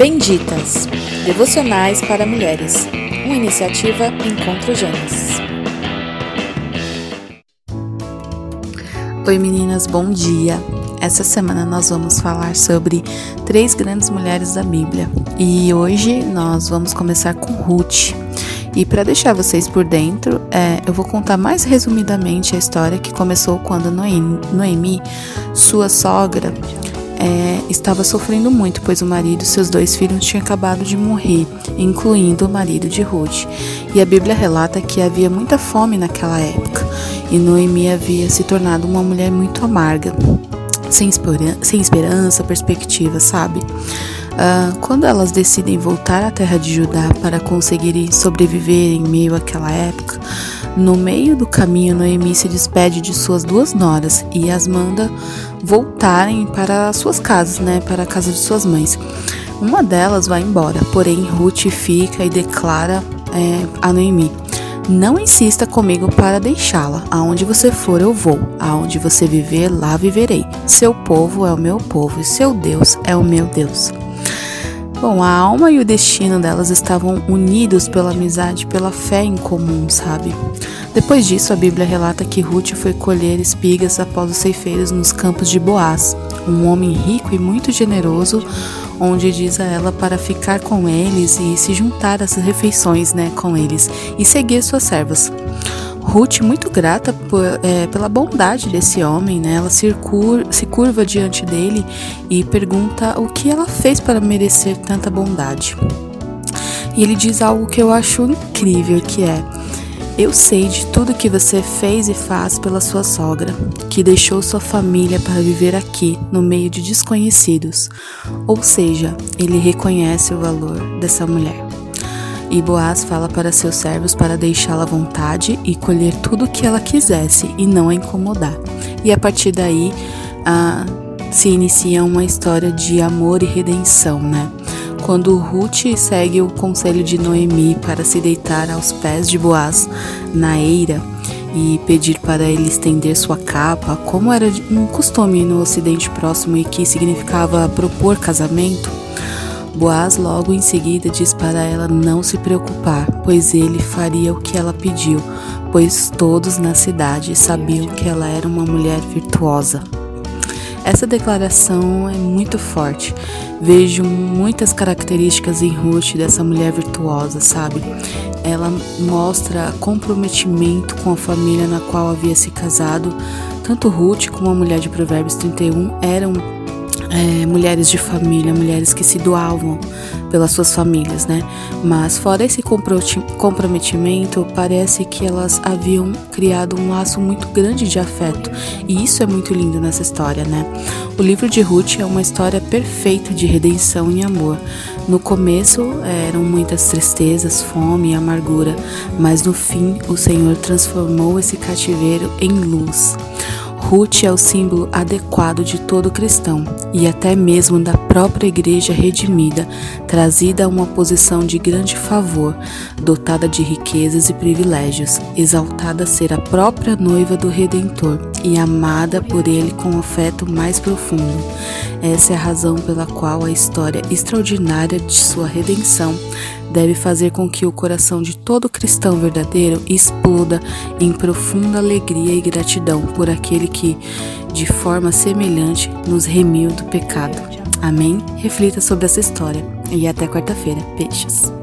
Benditas Devocionais para Mulheres, uma iniciativa Encontro Gênesis. Oi meninas, bom dia! Essa semana nós vamos falar sobre três grandes mulheres da Bíblia e hoje nós vamos começar com Ruth. E para deixar vocês por dentro, é, eu vou contar mais resumidamente a história que começou quando Noemi, sua sogra, é, estava sofrendo muito, pois o marido e seus dois filhos tinham acabado de morrer, incluindo o marido de Ruth. E a Bíblia relata que havia muita fome naquela época, e Noemi havia se tornado uma mulher muito amarga, sem, esperança, perspectiva, sabe? Uh, quando elas decidem voltar à terra de Judá para conseguirem sobreviver em meio àquela época, no meio do caminho, Noemi se despede de suas duas noras e as manda voltarem para suas casas, né, para a casa de suas mães. Uma delas vai embora, porém Ruth fica e declara é, a Noemi: Não insista comigo para deixá-la. Aonde você for, eu vou. Aonde você viver, lá viverei. Seu povo é o meu povo e seu Deus é o meu Deus. Bom, a alma e o destino delas estavam unidos pela amizade, pela fé em comum, sabe? Depois disso, a Bíblia relata que Ruth foi colher espigas após os ceifeiros nos campos de Boaz, um homem rico e muito generoso, onde diz a ela para ficar com eles e se juntar às refeições, né, com eles e seguir suas servas. Ruth, muito grata por, é, pela bondade desse homem, né? Ela se, cur, se curva diante dele e pergunta o que ela fez para merecer tanta bondade. E ele diz algo que eu acho incrível, que é: eu sei de tudo que você fez e faz pela sua sogra, que deixou sua família para viver aqui, no meio de desconhecidos. Ou seja, ele reconhece o valor dessa mulher. E Boaz fala para seus servos para deixá-la à vontade e colher tudo o que ela quisesse e não a incomodar. E a partir daí se inicia uma história de amor e redenção, né? Quando Ruth segue o conselho de Noemi para se deitar aos pés de Boaz na eira e pedir para ele estender sua capa, como era um costume no Ocidente Próximo e que significava propor casamento, Boaz logo em seguida diz para ela não se preocupar, pois ele faria o que ela pediu, pois todos na cidade sabiam que ela era uma mulher virtuosa. Essa declaração é muito forte. Vejo muitas características em Ruth dessa mulher virtuosa, sabe? Ela mostra comprometimento com a família na qual havia se casado. Tanto Ruth como a mulher de Provérbios 31 eram é, mulheres de família, mulheres que se doavam pelas suas famílias, né? Mas fora esse comprometimento, parece que elas haviam criado um laço muito grande de afeto, e isso é muito lindo nessa história, né? O livro de Ruth é uma história perfeita de redenção e amor. No começo eram muitas tristezas, fome e amargura, mas no fim o Senhor transformou esse cativeiro em luz. Ruth é o símbolo adequado de todo cristão e até mesmo da própria igreja redimida, trazida a uma posição de grande favor, dotada de riquezas e privilégios, exaltada a ser a própria noiva do Redentor e amada por ele com afeto mais profundo. Essa é a razão pela qual a história extraordinária de sua redenção deve fazer com que o coração de todo cristão verdadeiro exploda em profunda alegria e gratidão por aquele que, de forma semelhante, nos remiu do pecado. Amém? Reflita sobre essa história e até quarta-feira. Beijos.